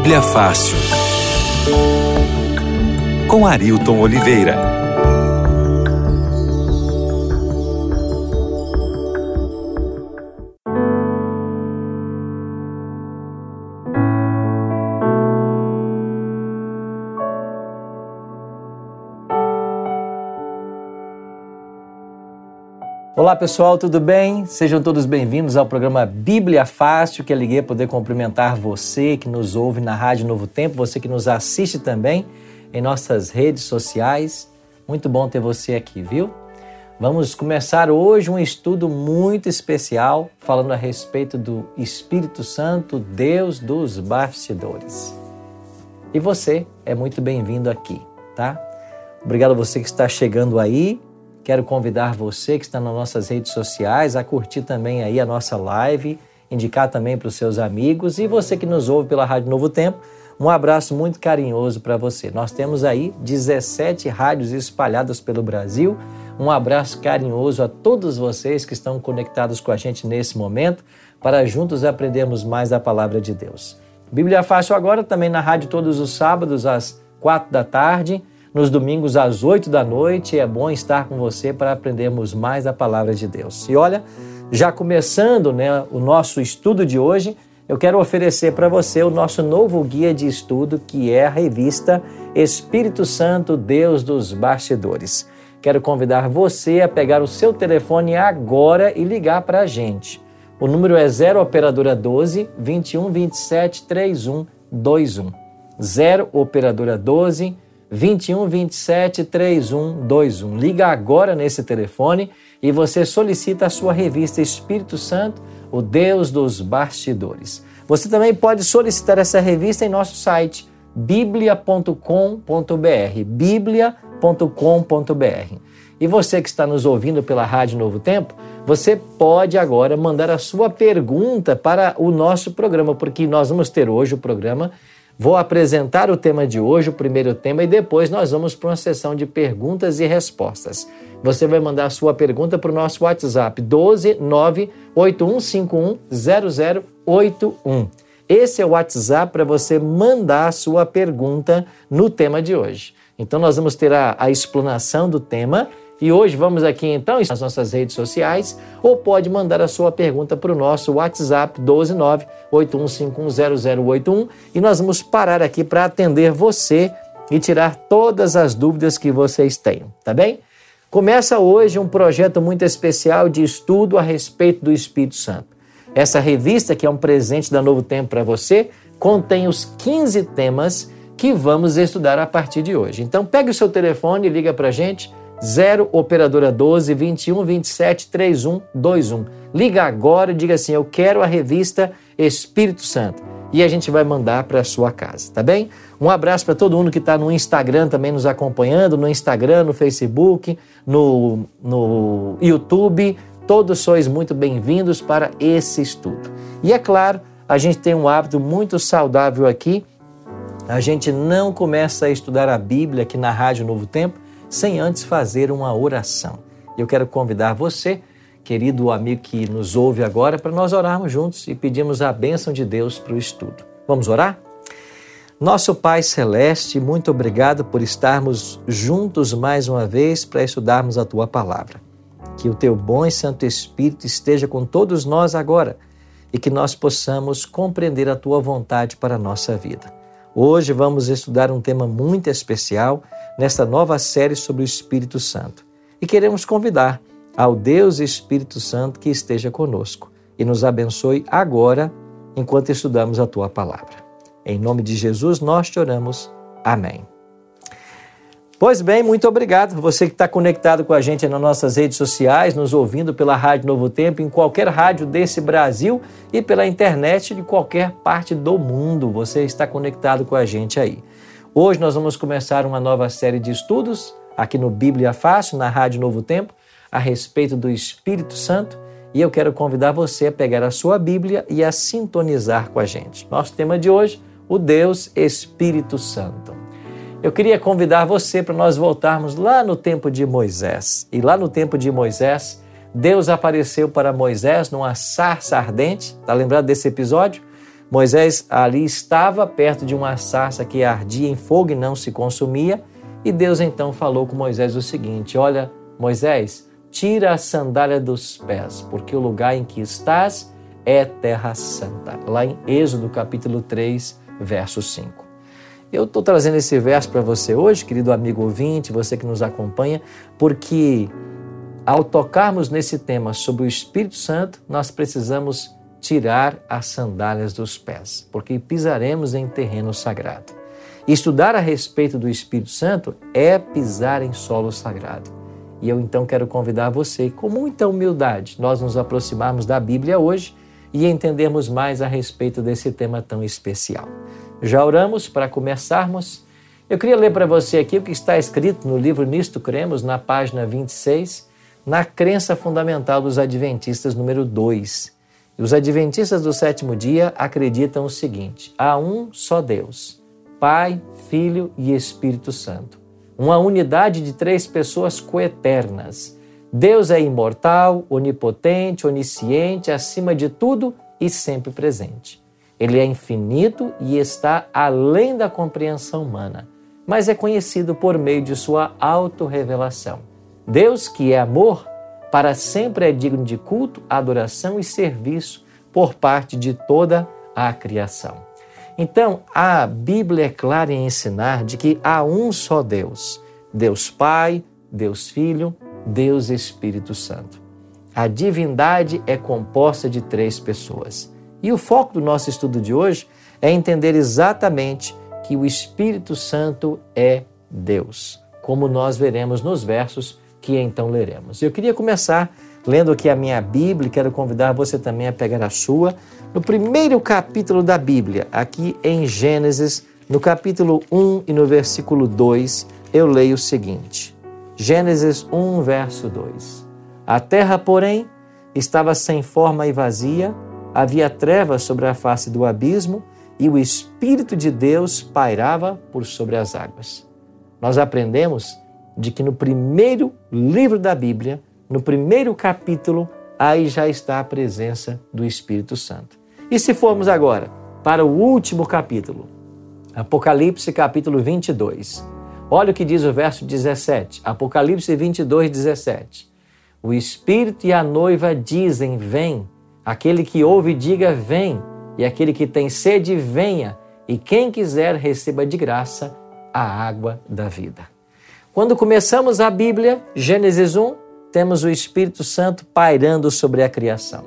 Bíblia Fácil. Com Arilton Oliveira. Olá pessoal, tudo bem? Sejam todos bem-vindos ao programa Bíblia Fácil, que alegria poder cumprimentar você que nos ouve na Rádio Novo Tempo, você que nos assiste também em nossas redes sociais. Muito bom ter você aqui, viu? Vamos começar hoje um estudo muito especial falando a respeito do Espírito Santo, Deus dos bastidores. E você é muito bem-vindo aqui, tá? Obrigado a você que está chegando aí Quero convidar você que está nas nossas redes sociais a curtir também aí a nossa live, indicar também para os seus amigos e você que nos ouve pela Rádio Novo Tempo, um abraço muito carinhoso para você. Nós temos aí 17 rádios espalhadas pelo Brasil. Um abraço carinhoso a todos vocês que estão conectados com a gente nesse momento para juntos aprendermos mais da palavra de Deus. Bíblia Fácil agora também na rádio todos os sábados às quatro da tarde nos domingos às 8 da noite. É bom estar com você para aprendermos mais a palavra de Deus. E olha, já começando né, o nosso estudo de hoje, eu quero oferecer para você o nosso novo guia de estudo, que é a revista Espírito Santo, Deus dos Bastidores. Quero convidar você a pegar o seu telefone agora e ligar para a gente. O número é 0 Operadora 12 21 27 31 21. 0 Operadora 12 21 27 31 21. Liga agora nesse telefone e você solicita a sua revista Espírito Santo, o Deus dos bastidores. Você também pode solicitar essa revista em nosso site biblia.com.br, biblia.com.br. E você que está nos ouvindo pela Rádio Novo Tempo, você pode agora mandar a sua pergunta para o nosso programa, porque nós vamos ter hoje o programa Vou apresentar o tema de hoje, o primeiro tema, e depois nós vamos para uma sessão de perguntas e respostas. Você vai mandar sua pergunta para o nosso WhatsApp 12 98151 0081. Esse é o WhatsApp para você mandar a sua pergunta no tema de hoje. Então nós vamos ter a, a explanação do tema e hoje vamos aqui então nas nossas redes sociais ou pode mandar a sua pergunta para o nosso WhatsApp 12981510081 e nós vamos parar aqui para atender você e tirar todas as dúvidas que vocês tenham, tá bem? Começa hoje um projeto muito especial de estudo a respeito do Espírito Santo. Essa revista, que é um presente da Novo Tempo para você, contém os 15 temas que vamos estudar a partir de hoje. Então, pegue o seu telefone e liga para a gente 0 operadora 12 21 27 31 21. Liga agora e diga assim: "Eu quero a revista Espírito Santo" e a gente vai mandar para sua casa, tá bem? Um abraço para todo mundo que está no Instagram também nos acompanhando, no Instagram, no Facebook, no, no YouTube. Todos sois muito bem-vindos para esse estudo. E é claro, a gente tem um hábito muito saudável aqui. A gente não começa a estudar a Bíblia aqui na Rádio Novo Tempo sem antes fazer uma oração. Eu quero convidar você, querido amigo que nos ouve agora, para nós orarmos juntos e pedirmos a bênção de Deus para o estudo. Vamos orar? Nosso Pai Celeste, muito obrigado por estarmos juntos mais uma vez para estudarmos a tua palavra. Que o teu bom e santo Espírito esteja com todos nós agora e que nós possamos compreender a tua vontade para a nossa vida. Hoje vamos estudar um tema muito especial nesta nova série sobre o Espírito Santo. E queremos convidar ao Deus Espírito Santo que esteja conosco e nos abençoe agora enquanto estudamos a tua palavra. Em nome de Jesus nós te oramos. Amém. Pois bem, muito obrigado. Você que está conectado com a gente nas nossas redes sociais, nos ouvindo pela Rádio Novo Tempo, em qualquer rádio desse Brasil e pela internet de qualquer parte do mundo. Você está conectado com a gente aí. Hoje nós vamos começar uma nova série de estudos aqui no Bíblia Fácil, na Rádio Novo Tempo, a respeito do Espírito Santo. E eu quero convidar você a pegar a sua Bíblia e a sintonizar com a gente. Nosso tema de hoje, o Deus Espírito Santo. Eu queria convidar você para nós voltarmos lá no tempo de Moisés. E lá no tempo de Moisés, Deus apareceu para Moisés numa sarça ardente. Está lembrado desse episódio? Moisés ali estava perto de uma sarça que ardia em fogo e não se consumia, e Deus então falou com Moisés o seguinte: Olha, Moisés, tira a sandália dos pés, porque o lugar em que estás é terra santa. Lá em Êxodo capítulo 3, verso 5. Eu estou trazendo esse verso para você hoje, querido amigo ouvinte, você que nos acompanha, porque ao tocarmos nesse tema sobre o Espírito Santo, nós precisamos tirar as sandálias dos pés, porque pisaremos em terreno sagrado. Estudar a respeito do Espírito Santo é pisar em solo sagrado. E eu então quero convidar você, com muita humildade, nós nos aproximarmos da Bíblia hoje e entendermos mais a respeito desse tema tão especial. Já oramos para começarmos? Eu queria ler para você aqui o que está escrito no livro Nisto Cremos, na página 26, na crença fundamental dos Adventistas, número 2. E os Adventistas do sétimo dia acreditam o seguinte: há um só Deus, Pai, Filho e Espírito Santo. Uma unidade de três pessoas coeternas. Deus é imortal, onipotente, onisciente, acima de tudo e sempre presente. Ele é infinito e está além da compreensão humana, mas é conhecido por meio de sua autorrevelação. Deus, que é amor, para sempre é digno de culto, adoração e serviço por parte de toda a criação. Então, a Bíblia é clara em ensinar de que há um só Deus: Deus Pai, Deus Filho, Deus Espírito Santo. A divindade é composta de três pessoas. E o foco do nosso estudo de hoje é entender exatamente que o Espírito Santo é Deus, como nós veremos nos versos que então leremos. Eu queria começar lendo aqui a minha Bíblia, quero convidar você também a pegar a sua, no primeiro capítulo da Bíblia, aqui em Gênesis, no capítulo 1 e no versículo 2, eu leio o seguinte: Gênesis 1, verso 2. A terra, porém, estava sem forma e vazia, Havia trevas sobre a face do abismo e o Espírito de Deus pairava por sobre as águas. Nós aprendemos de que no primeiro livro da Bíblia, no primeiro capítulo, aí já está a presença do Espírito Santo. E se formos agora para o último capítulo, Apocalipse capítulo 22. Olha o que diz o verso 17. Apocalipse 22, 17. O Espírito e a noiva dizem: Vem. Aquele que ouve, diga: Vem. E aquele que tem sede, venha. E quem quiser, receba de graça a água da vida. Quando começamos a Bíblia, Gênesis 1, temos o Espírito Santo pairando sobre a criação.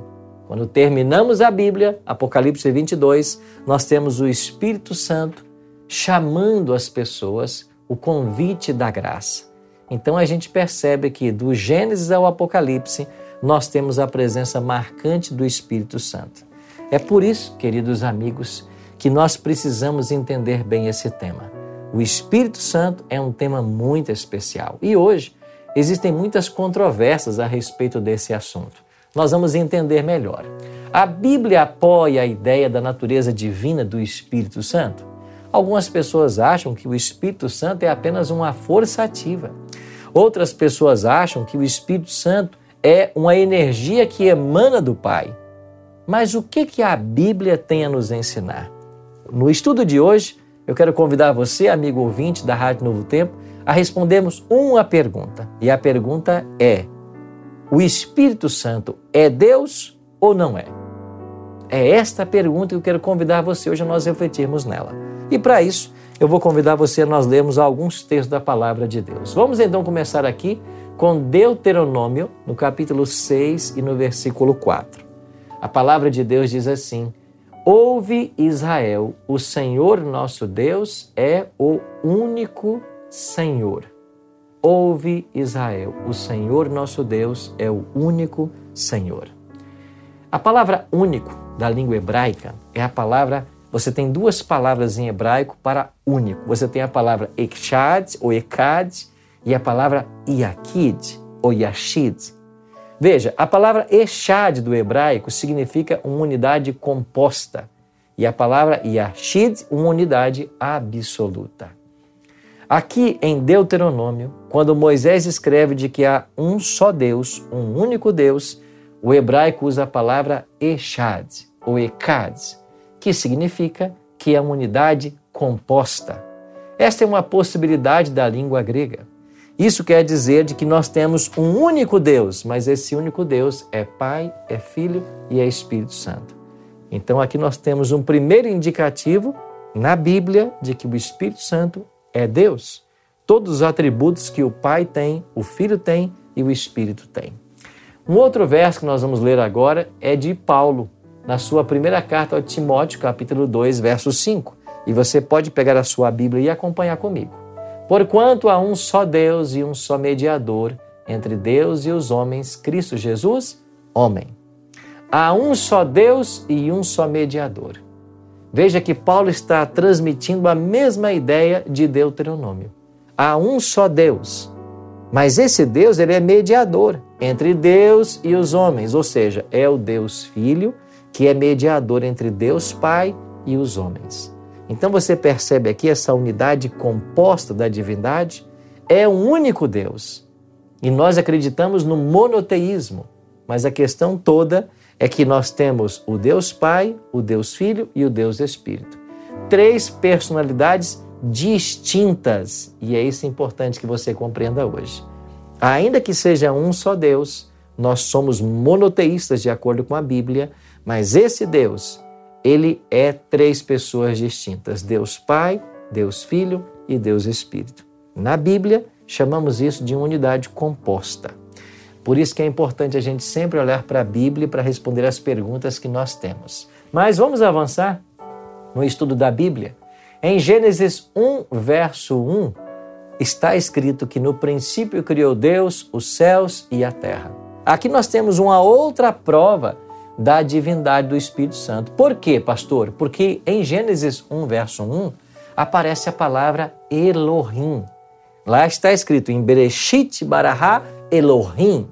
Quando terminamos a Bíblia, Apocalipse 22, nós temos o Espírito Santo chamando as pessoas o convite da graça. Então a gente percebe que do Gênesis ao Apocalipse, nós temos a presença marcante do Espírito Santo. É por isso, queridos amigos, que nós precisamos entender bem esse tema. O Espírito Santo é um tema muito especial e hoje existem muitas controvérsias a respeito desse assunto. Nós vamos entender melhor. A Bíblia apoia a ideia da natureza divina do Espírito Santo? Algumas pessoas acham que o Espírito Santo é apenas uma força ativa. Outras pessoas acham que o Espírito Santo é uma energia que emana do Pai. Mas o que, que a Bíblia tem a nos ensinar? No estudo de hoje, eu quero convidar você, amigo ouvinte da Rádio Novo Tempo, a respondermos uma pergunta. E a pergunta é: o Espírito Santo é Deus ou não é? É esta pergunta que eu quero convidar você hoje a nós refletirmos nela. E para isso, eu vou convidar você a nós lermos alguns textos da palavra de Deus. Vamos então começar aqui com Deuteronômio, no capítulo 6 e no versículo 4. A palavra de Deus diz assim: Ouve Israel, o Senhor nosso Deus é o único Senhor. Ouve Israel, o Senhor nosso Deus é o único Senhor. A palavra único da língua hebraica é a palavra. Você tem duas palavras em hebraico para único. Você tem a palavra ekshad ou ekad e a palavra Yakid ou Yashid. Veja, a palavra Eshad do hebraico significa uma unidade composta e a palavra Yashid, uma unidade absoluta. Aqui em Deuteronômio, quando Moisés escreve de que há um só Deus, um único Deus, o hebraico usa a palavra Eshad ou Ekad, que significa que é uma unidade composta. Esta é uma possibilidade da língua grega. Isso quer dizer de que nós temos um único Deus, mas esse único Deus é Pai, é Filho e é Espírito Santo. Então aqui nós temos um primeiro indicativo na Bíblia de que o Espírito Santo é Deus. Todos os atributos que o Pai tem, o Filho tem e o Espírito tem. Um outro verso que nós vamos ler agora é de Paulo, na sua primeira carta ao Timóteo, capítulo 2, verso 5. E você pode pegar a sua Bíblia e acompanhar comigo. Porquanto há um só Deus e um só mediador entre Deus e os homens, Cristo Jesus, homem. Há um só Deus e um só mediador. Veja que Paulo está transmitindo a mesma ideia de Deuteronômio. Há um só Deus. Mas esse Deus, ele é mediador entre Deus e os homens, ou seja, é o Deus Filho que é mediador entre Deus Pai e os homens. Então você percebe aqui essa unidade composta da divindade é um único Deus. E nós acreditamos no monoteísmo, mas a questão toda é que nós temos o Deus Pai, o Deus Filho e o Deus Espírito. Três personalidades distintas, e é isso importante que você compreenda hoje. Ainda que seja um só Deus, nós somos monoteístas de acordo com a Bíblia, mas esse Deus ele é três pessoas distintas: Deus Pai, Deus Filho e Deus Espírito. Na Bíblia, chamamos isso de unidade composta. Por isso que é importante a gente sempre olhar para a Bíblia para responder as perguntas que nós temos. Mas vamos avançar no estudo da Bíblia. Em Gênesis 1, verso 1, está escrito que no princípio criou Deus os céus e a terra. Aqui nós temos uma outra prova da divindade do Espírito Santo. Por quê, pastor? Porque em Gênesis 1, verso 1, aparece a palavra Elohim. Lá está escrito em Bereshit Barahá Elohim.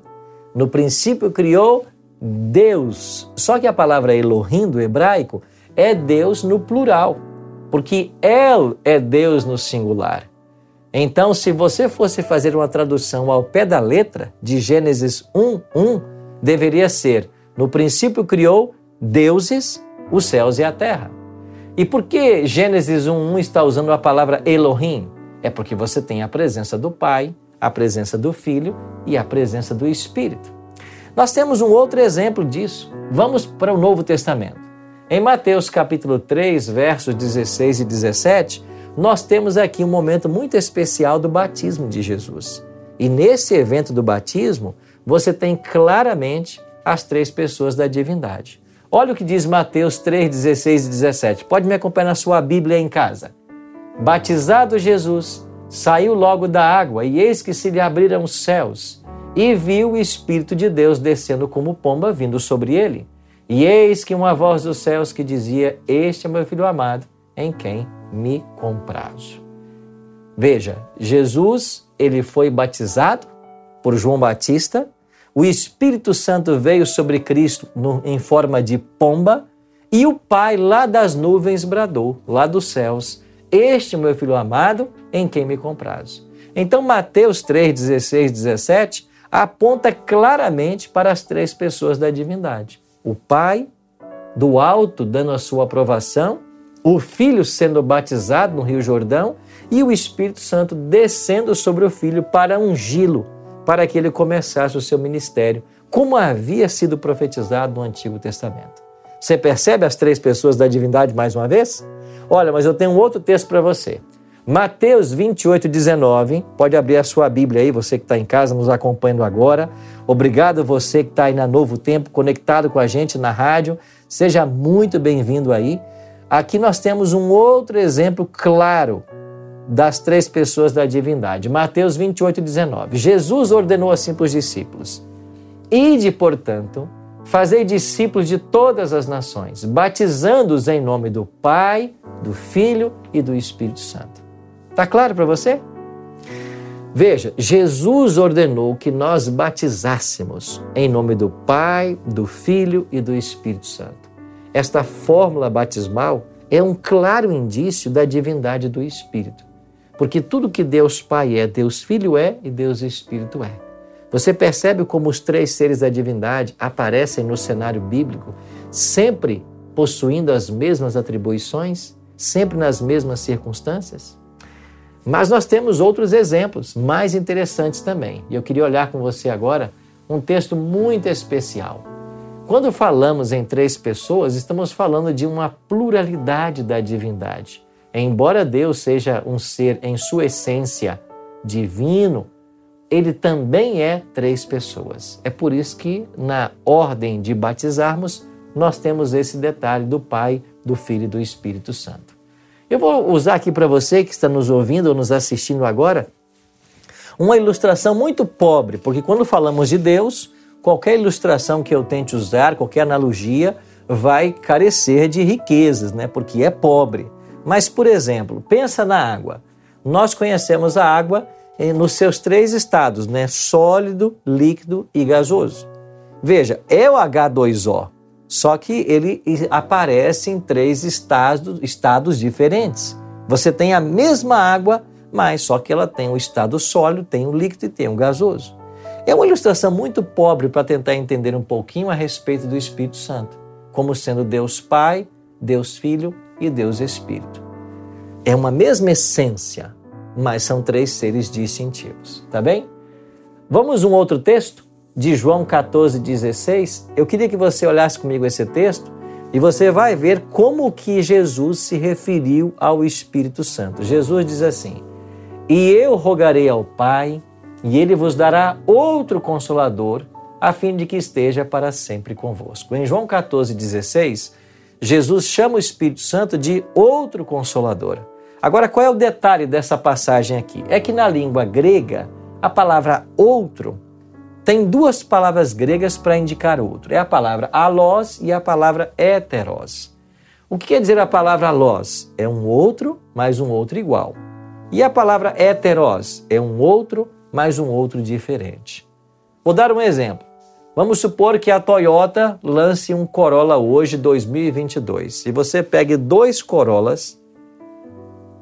No princípio criou Deus. Só que a palavra Elohim do hebraico é Deus no plural, porque El é Deus no singular. Então, se você fosse fazer uma tradução ao pé da letra de Gênesis 1, 1, deveria ser no princípio criou deuses, os céus e a terra. E por que Gênesis 1.1 está usando a palavra Elohim? É porque você tem a presença do Pai, a presença do Filho e a presença do Espírito. Nós temos um outro exemplo disso. Vamos para o Novo Testamento. Em Mateus capítulo 3, versos 16 e 17, nós temos aqui um momento muito especial do batismo de Jesus. E nesse evento do batismo, você tem claramente as três pessoas da divindade. Olha o que diz Mateus 3, 16 e 17. Pode me acompanhar na sua Bíblia em casa. Batizado Jesus, saiu logo da água, e eis que se lhe abriram os céus, e viu o Espírito de Deus descendo como pomba vindo sobre ele. E eis que uma voz dos céus que dizia: Este é meu filho amado, em quem me comprazo. Veja, Jesus, ele foi batizado por João Batista, o Espírito Santo veio sobre Cristo no, em forma de pomba e o Pai lá das nuvens bradou, lá dos céus: Este meu filho amado, em quem me comprazo. Então, Mateus 3, 16, 17 aponta claramente para as três pessoas da divindade: o Pai, do alto, dando a sua aprovação, o Filho sendo batizado no Rio Jordão e o Espírito Santo descendo sobre o Filho para ungí-lo para que ele começasse o seu ministério, como havia sido profetizado no Antigo Testamento. Você percebe as três pessoas da divindade mais uma vez? Olha, mas eu tenho um outro texto para você. Mateus 28, 19. Pode abrir a sua Bíblia aí, você que está em casa nos acompanhando agora. Obrigado você que está aí na Novo Tempo, conectado com a gente na rádio. Seja muito bem-vindo aí. Aqui nós temos um outro exemplo claro das três pessoas da divindade. Mateus 28, 19. Jesus ordenou assim para os discípulos: Ide, portanto, fazei discípulos de todas as nações, batizando-os em nome do Pai, do Filho e do Espírito Santo. Está claro para você? Veja, Jesus ordenou que nós batizássemos em nome do Pai, do Filho e do Espírito Santo. Esta fórmula batismal é um claro indício da divindade do Espírito. Porque tudo que Deus Pai é, Deus Filho é e Deus Espírito é. Você percebe como os três seres da divindade aparecem no cenário bíblico sempre possuindo as mesmas atribuições, sempre nas mesmas circunstâncias? Mas nós temos outros exemplos mais interessantes também. E eu queria olhar com você agora um texto muito especial. Quando falamos em três pessoas, estamos falando de uma pluralidade da divindade. Embora Deus seja um ser em sua essência divino, ele também é três pessoas. É por isso que na ordem de batizarmos, nós temos esse detalhe do Pai, do Filho e do Espírito Santo. Eu vou usar aqui para você que está nos ouvindo ou nos assistindo agora uma ilustração muito pobre, porque quando falamos de Deus, qualquer ilustração que eu tente usar, qualquer analogia, vai carecer de riquezas, né? Porque é pobre. Mas, por exemplo, pensa na água. Nós conhecemos a água nos seus três estados, né? Sólido, líquido e gasoso. Veja, é o H2O, só que ele aparece em três estados, estados diferentes. Você tem a mesma água, mas só que ela tem o estado sólido, tem o líquido e tem o gasoso. É uma ilustração muito pobre para tentar entender um pouquinho a respeito do Espírito Santo, como sendo Deus Pai, Deus Filho e Deus Espírito. É uma mesma essência, mas são três seres distintivos, tá bem? Vamos um outro texto? de João 14,16, eu queria que você olhasse comigo esse texto e você vai ver como que Jesus se referiu ao Espírito Santo. Jesus diz assim: E eu rogarei ao Pai, e ele vos dará outro consolador, a fim de que esteja para sempre convosco. Em João 14,16, Jesus chama o Espírito Santo de outro consolador. Agora, qual é o detalhe dessa passagem aqui? É que na língua grega, a palavra outro tem duas palavras gregas para indicar outro. É a palavra alós e a palavra heteros. O que quer dizer a palavra alós? É um outro mais um outro igual. E a palavra heteros é um outro mais um outro diferente. Vou dar um exemplo. Vamos supor que a Toyota lance um Corolla hoje 2022. Se você pegue dois Corollas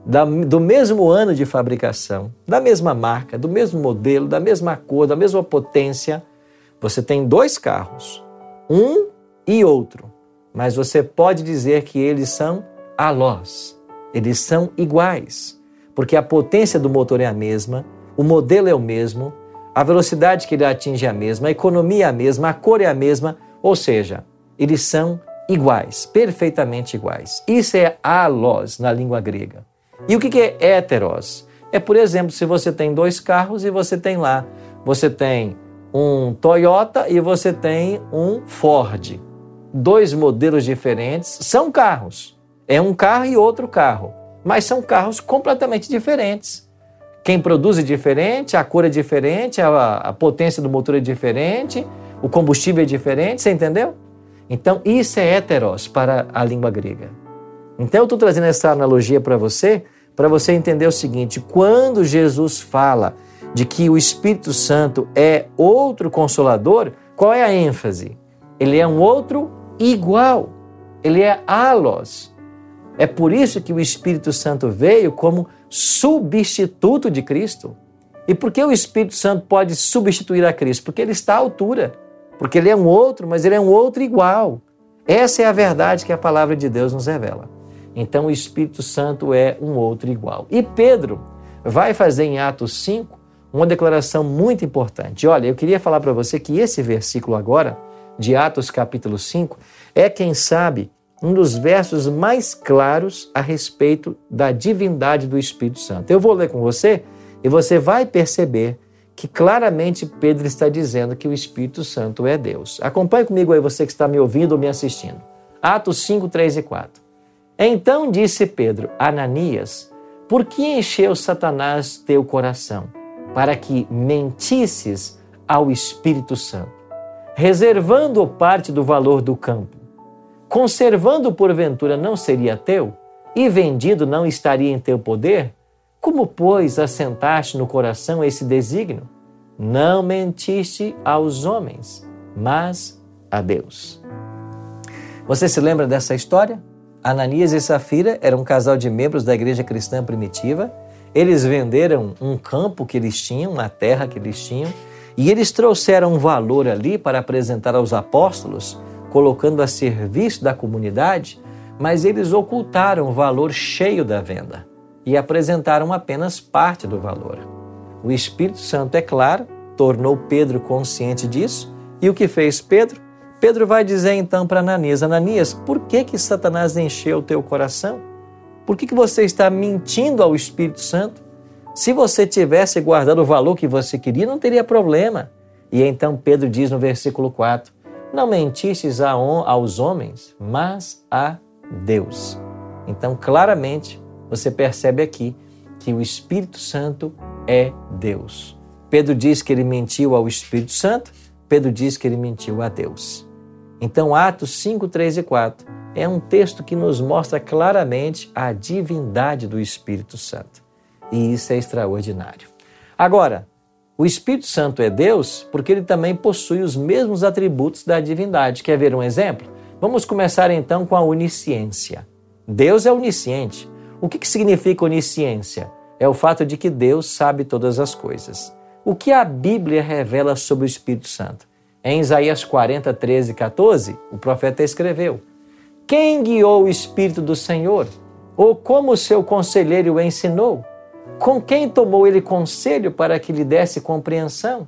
da, do mesmo ano de fabricação, da mesma marca, do mesmo modelo, da mesma cor, da mesma potência, você tem dois carros, um e outro, mas você pode dizer que eles são alós, eles são iguais, porque a potência do motor é a mesma, o modelo é o mesmo, a velocidade que ele atinge é a mesma, a economia é a mesma, a cor é a mesma, ou seja, eles são iguais, perfeitamente iguais. Isso é alós na língua grega. E o que é heteros? É, por exemplo, se você tem dois carros e você tem lá, você tem um Toyota e você tem um Ford. Dois modelos diferentes, são carros. É um carro e outro carro, mas são carros completamente diferentes. Quem produz é diferente, a cor é diferente, a, a potência do motor é diferente, o combustível é diferente, você entendeu? Então, isso é heteros para a língua grega. Então eu estou trazendo essa analogia para você, para você entender o seguinte: quando Jesus fala de que o Espírito Santo é outro consolador, qual é a ênfase? Ele é um outro igual. Ele é alos. É por isso que o Espírito Santo veio como substituto de Cristo. E por que o Espírito Santo pode substituir a Cristo? Porque ele está à altura. Porque ele é um outro, mas ele é um outro igual. Essa é a verdade que a palavra de Deus nos revela. Então o Espírito Santo é um outro igual. E Pedro vai fazer em Atos 5 uma declaração muito importante. Olha, eu queria falar para você que esse versículo agora, de Atos capítulo 5, é, quem sabe, um dos versos mais claros a respeito da divindade do Espírito Santo. Eu vou ler com você e você vai perceber que claramente Pedro está dizendo que o Espírito Santo é Deus. Acompanhe comigo aí, você que está me ouvindo ou me assistindo. Atos 5, 3 e 4. Então disse Pedro, Ananias, por que encheu Satanás teu coração? Para que mentisses ao Espírito Santo, reservando parte do valor do campo. Conservando porventura não seria teu? E vendido não estaria em teu poder? Como, pois, assentaste no coração esse desígnio? Não mentiste aos homens, mas a Deus. Você se lembra dessa história? Ananias e Safira eram um casal de membros da igreja cristã primitiva. Eles venderam um campo que eles tinham, uma terra que eles tinham, e eles trouxeram um valor ali para apresentar aos apóstolos colocando a serviço da comunidade, mas eles ocultaram o valor cheio da venda e apresentaram apenas parte do valor. O Espírito Santo, é claro, tornou Pedro consciente disso, e o que fez Pedro? Pedro vai dizer então para Ananias: Ananias, por que, que Satanás encheu o teu coração? Por que, que você está mentindo ao Espírito Santo? Se você tivesse guardado o valor que você queria, não teria problema. E então Pedro diz no versículo 4: Não mentistes aos homens, mas a Deus. Então, claramente, você percebe aqui que o Espírito Santo é Deus. Pedro diz que ele mentiu ao Espírito Santo, Pedro diz que ele mentiu a Deus. Então, Atos 5, 3 e 4 é um texto que nos mostra claramente a divindade do Espírito Santo. E isso é extraordinário. Agora, o Espírito Santo é Deus porque ele também possui os mesmos atributos da divindade. Quer ver um exemplo? Vamos começar então com a onisciência. Deus é onisciente. O que, que significa onisciência? É o fato de que Deus sabe todas as coisas. O que a Bíblia revela sobre o Espírito Santo? Em Isaías 40, 13 e 14, o profeta escreveu: Quem guiou o Espírito do Senhor? Ou como seu conselheiro o ensinou? Com quem tomou ele conselho para que lhe desse compreensão?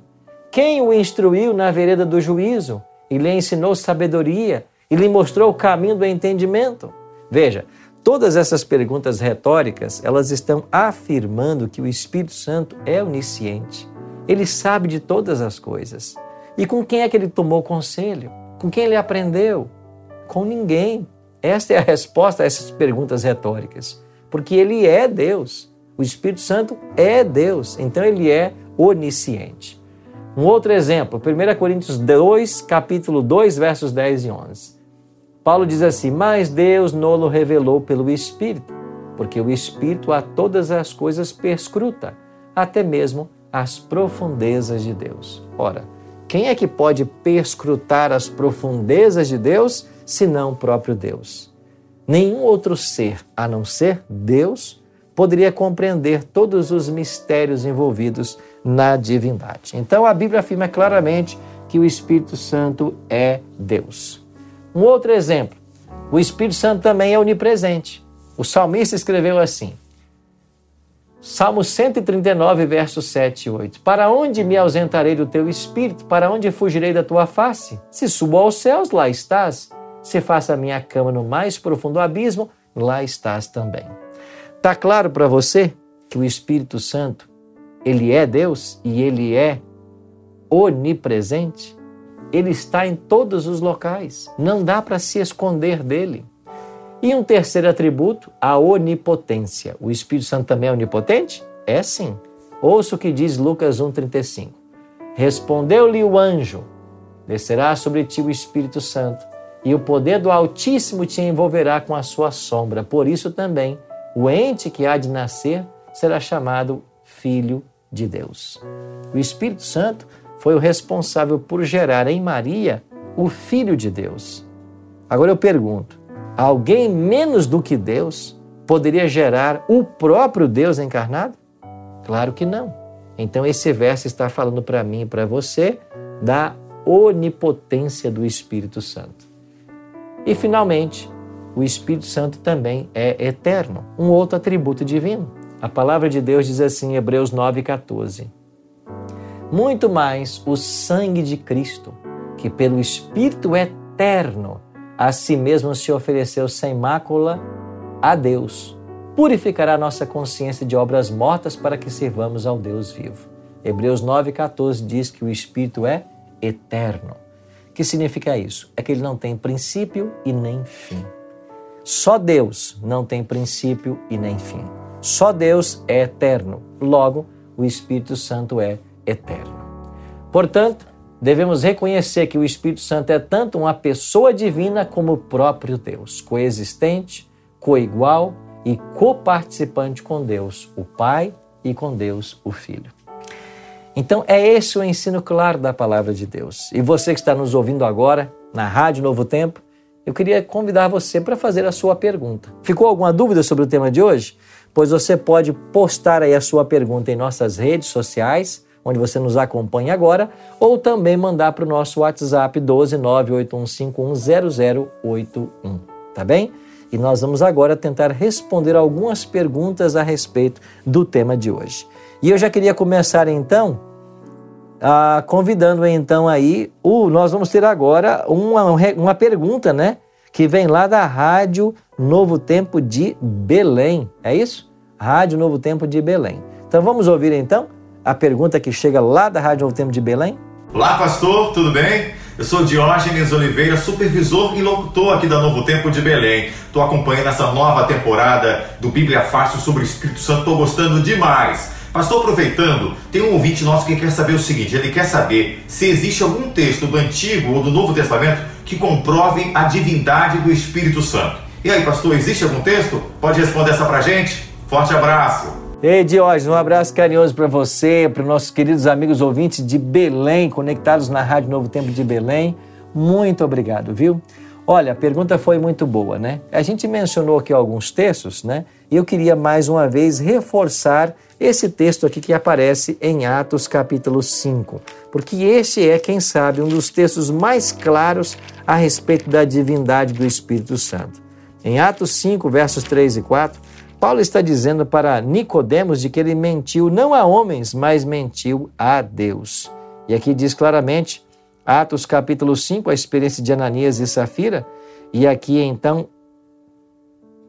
Quem o instruiu na vereda do juízo e lhe ensinou sabedoria e lhe mostrou o caminho do entendimento? Veja, todas essas perguntas retóricas, elas estão afirmando que o Espírito Santo é onisciente. Ele sabe de todas as coisas. E com quem é que ele tomou conselho? Com quem ele aprendeu? Com ninguém. Esta é a resposta a essas perguntas retóricas. Porque ele é Deus. O Espírito Santo é Deus, então ele é onisciente. Um outro exemplo, 1 Coríntios 2, capítulo 2, versos 10 e 11. Paulo diz assim: Mas Deus nolo revelou pelo Espírito, porque o Espírito a todas as coisas perscruta, até mesmo as profundezas de Deus. Ora, quem é que pode perscrutar as profundezas de Deus, senão o próprio Deus? Nenhum outro ser, a não ser Deus, poderia compreender todos os mistérios envolvidos na divindade. Então a Bíblia afirma claramente que o Espírito Santo é Deus. Um outro exemplo, o Espírito Santo também é onipresente. O salmista escreveu assim: Salmo 139, versos 7 e 8. Para onde me ausentarei do teu espírito? Para onde fugirei da tua face? Se subo aos céus, lá estás. Se faça a minha cama no mais profundo abismo, lá estás também. Está claro para você que o Espírito Santo, ele é Deus e ele é onipresente? Ele está em todos os locais. Não dá para se esconder dele. E um terceiro atributo, a onipotência. O Espírito Santo também é onipotente? É sim. Ouça o que diz Lucas 1,35. Respondeu-lhe o anjo: Descerá sobre ti o Espírito Santo, e o poder do Altíssimo te envolverá com a sua sombra. Por isso também o ente que há de nascer será chamado Filho de Deus. O Espírito Santo foi o responsável por gerar em Maria o Filho de Deus. Agora eu pergunto: alguém menos do que Deus poderia gerar o próprio Deus encarnado? Claro que não. Então esse verso está falando para mim e para você da onipotência do Espírito Santo. E finalmente, o Espírito Santo também é eterno, um outro atributo divino. A palavra de Deus diz assim em Hebreus 9,14: Muito mais o sangue de Cristo, que pelo Espírito eterno a si mesmo se ofereceu sem mácula a Deus, purificará nossa consciência de obras mortas para que sirvamos ao Deus vivo. Hebreus 9,14 diz que o Espírito é eterno. O que significa isso? É que ele não tem princípio e nem fim. Só Deus não tem princípio e nem fim. Só Deus é eterno. Logo, o Espírito Santo é eterno. Portanto, devemos reconhecer que o Espírito Santo é tanto uma pessoa divina como o próprio Deus, coexistente, coigual e coparticipante com Deus, o Pai, e com Deus, o Filho. Então, é esse o ensino claro da palavra de Deus. E você que está nos ouvindo agora, na Rádio Novo Tempo, eu queria convidar você para fazer a sua pergunta. Ficou alguma dúvida sobre o tema de hoje? Pois você pode postar aí a sua pergunta em nossas redes sociais onde você nos acompanha agora, ou também mandar para o nosso WhatsApp 12981510081, tá bem? E nós vamos agora tentar responder algumas perguntas a respeito do tema de hoje. E eu já queria começar então ah, convidando então aí, o, nós vamos ter agora uma, uma pergunta, né? Que vem lá da Rádio Novo Tempo de Belém. É isso? Rádio Novo Tempo de Belém. Então vamos ouvir então a pergunta que chega lá da Rádio Novo Tempo de Belém? Olá, pastor, tudo bem? Eu sou Diógenes Oliveira, supervisor e locutor aqui da Novo Tempo de Belém. Estou acompanhando essa nova temporada do Bíblia Fácil sobre o Espírito Santo, estou gostando demais. Pastor, aproveitando, tem um ouvinte nosso que quer saber o seguinte: ele quer saber se existe algum texto do Antigo ou do Novo Testamento que comprove a divindade do Espírito Santo. E aí, pastor, existe algum texto? Pode responder essa pra gente? Forte abraço! Ei, Diógenes, um abraço carinhoso para você, para os nossos queridos amigos ouvintes de Belém, conectados na Rádio Novo Tempo de Belém. Muito obrigado, viu? Olha, a pergunta foi muito boa, né? A gente mencionou aqui alguns textos, né? E eu queria mais uma vez reforçar esse texto aqui que aparece em Atos capítulo 5, porque este é, quem sabe, um dos textos mais claros a respeito da divindade do Espírito Santo. Em Atos 5, versos 3 e 4, Paulo está dizendo para Nicodemos de que ele mentiu não a homens, mas mentiu a Deus. E aqui diz claramente, Atos capítulo 5, a experiência de Ananias e Safira, e aqui então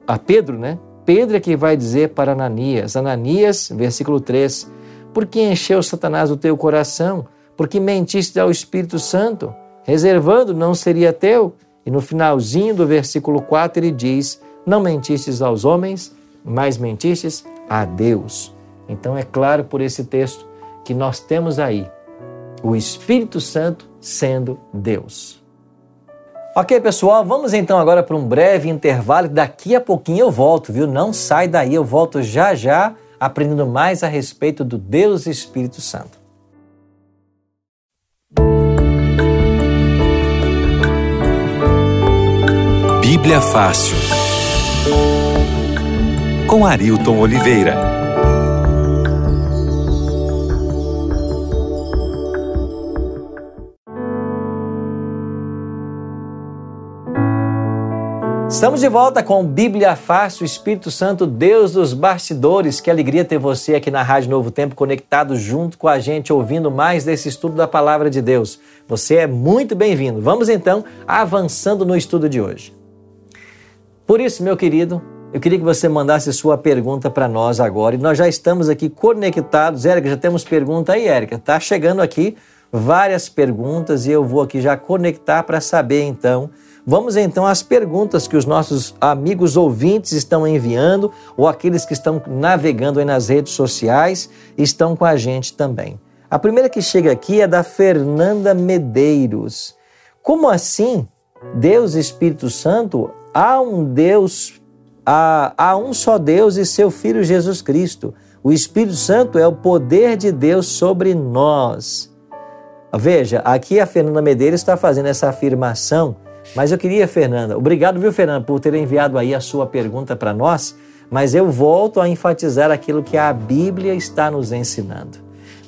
a Pedro, né? Pedro é que vai dizer para Ananias, Ananias, versículo 3, por que encheu Satanás o teu coração? Porque mentiste ao Espírito Santo, reservando não seria teu? E no finalzinho do versículo 4 ele diz, não mentistes aos homens, mas mentistes a Deus. Então é claro por esse texto que nós temos aí o Espírito Santo sendo Deus. Ok, pessoal, vamos então agora para um breve intervalo. Daqui a pouquinho eu volto, viu? Não sai daí, eu volto já já aprendendo mais a respeito do Deus Espírito Santo. Bíblia Fácil. Com Arilton Oliveira. Estamos de volta com Bíblia Fácil, Espírito Santo, Deus dos bastidores. Que alegria ter você aqui na Rádio Novo Tempo conectado junto com a gente, ouvindo mais desse estudo da Palavra de Deus. Você é muito bem-vindo. Vamos então avançando no estudo de hoje. Por isso, meu querido, eu queria que você mandasse sua pergunta para nós agora. E nós já estamos aqui conectados. Érica, já temos pergunta aí, Érica. Tá chegando aqui várias perguntas e eu vou aqui já conectar para saber então Vamos então às perguntas que os nossos amigos ouvintes estão enviando ou aqueles que estão navegando aí nas redes sociais estão com a gente também. A primeira que chega aqui é da Fernanda Medeiros. Como assim? Deus Espírito Santo, há um Deus, há, há um só Deus e seu Filho Jesus Cristo. O Espírito Santo é o poder de Deus sobre nós. Veja, aqui a Fernanda Medeiros está fazendo essa afirmação mas eu queria, Fernanda, obrigado, viu, Fernanda, por ter enviado aí a sua pergunta para nós, mas eu volto a enfatizar aquilo que a Bíblia está nos ensinando.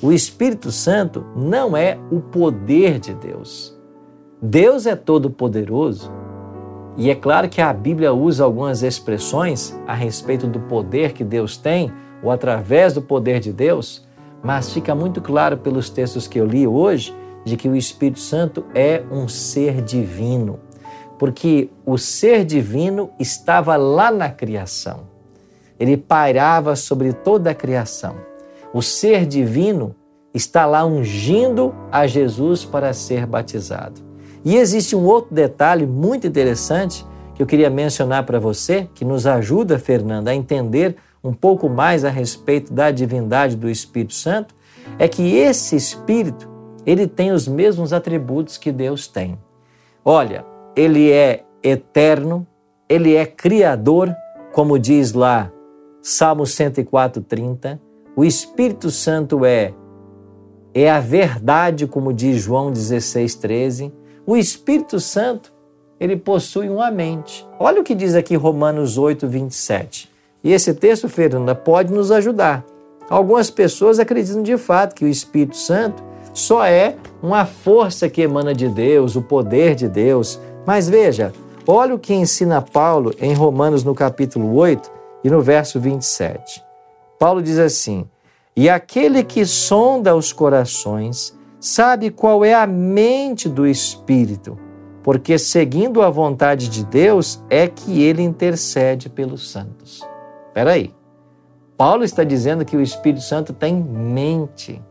O Espírito Santo não é o poder de Deus. Deus é todo-poderoso. E é claro que a Bíblia usa algumas expressões a respeito do poder que Deus tem, ou através do poder de Deus, mas fica muito claro pelos textos que eu li hoje de que o Espírito Santo é um ser divino porque o ser divino estava lá na criação. Ele pairava sobre toda a criação. O ser divino está lá ungindo a Jesus para ser batizado. E existe um outro detalhe muito interessante que eu queria mencionar para você, que nos ajuda, Fernanda, a entender um pouco mais a respeito da divindade do Espírito Santo, é que esse Espírito, ele tem os mesmos atributos que Deus tem. Olha, ele é eterno, ele é criador, como diz lá Salmo 104:30. O Espírito Santo é é a verdade, como diz João 16:13. O Espírito Santo, ele possui uma mente. Olha o que diz aqui Romanos 8:27. E esse texto, Fernanda, pode nos ajudar Algumas pessoas acreditam de fato que o Espírito Santo só é uma força que emana de Deus, o poder de Deus. Mas veja, olha o que ensina Paulo em Romanos no capítulo 8 e no verso 27. Paulo diz assim: E aquele que sonda os corações sabe qual é a mente do Espírito, porque seguindo a vontade de Deus é que ele intercede pelos santos. Espera aí. Paulo está dizendo que o Espírito Santo tem mente.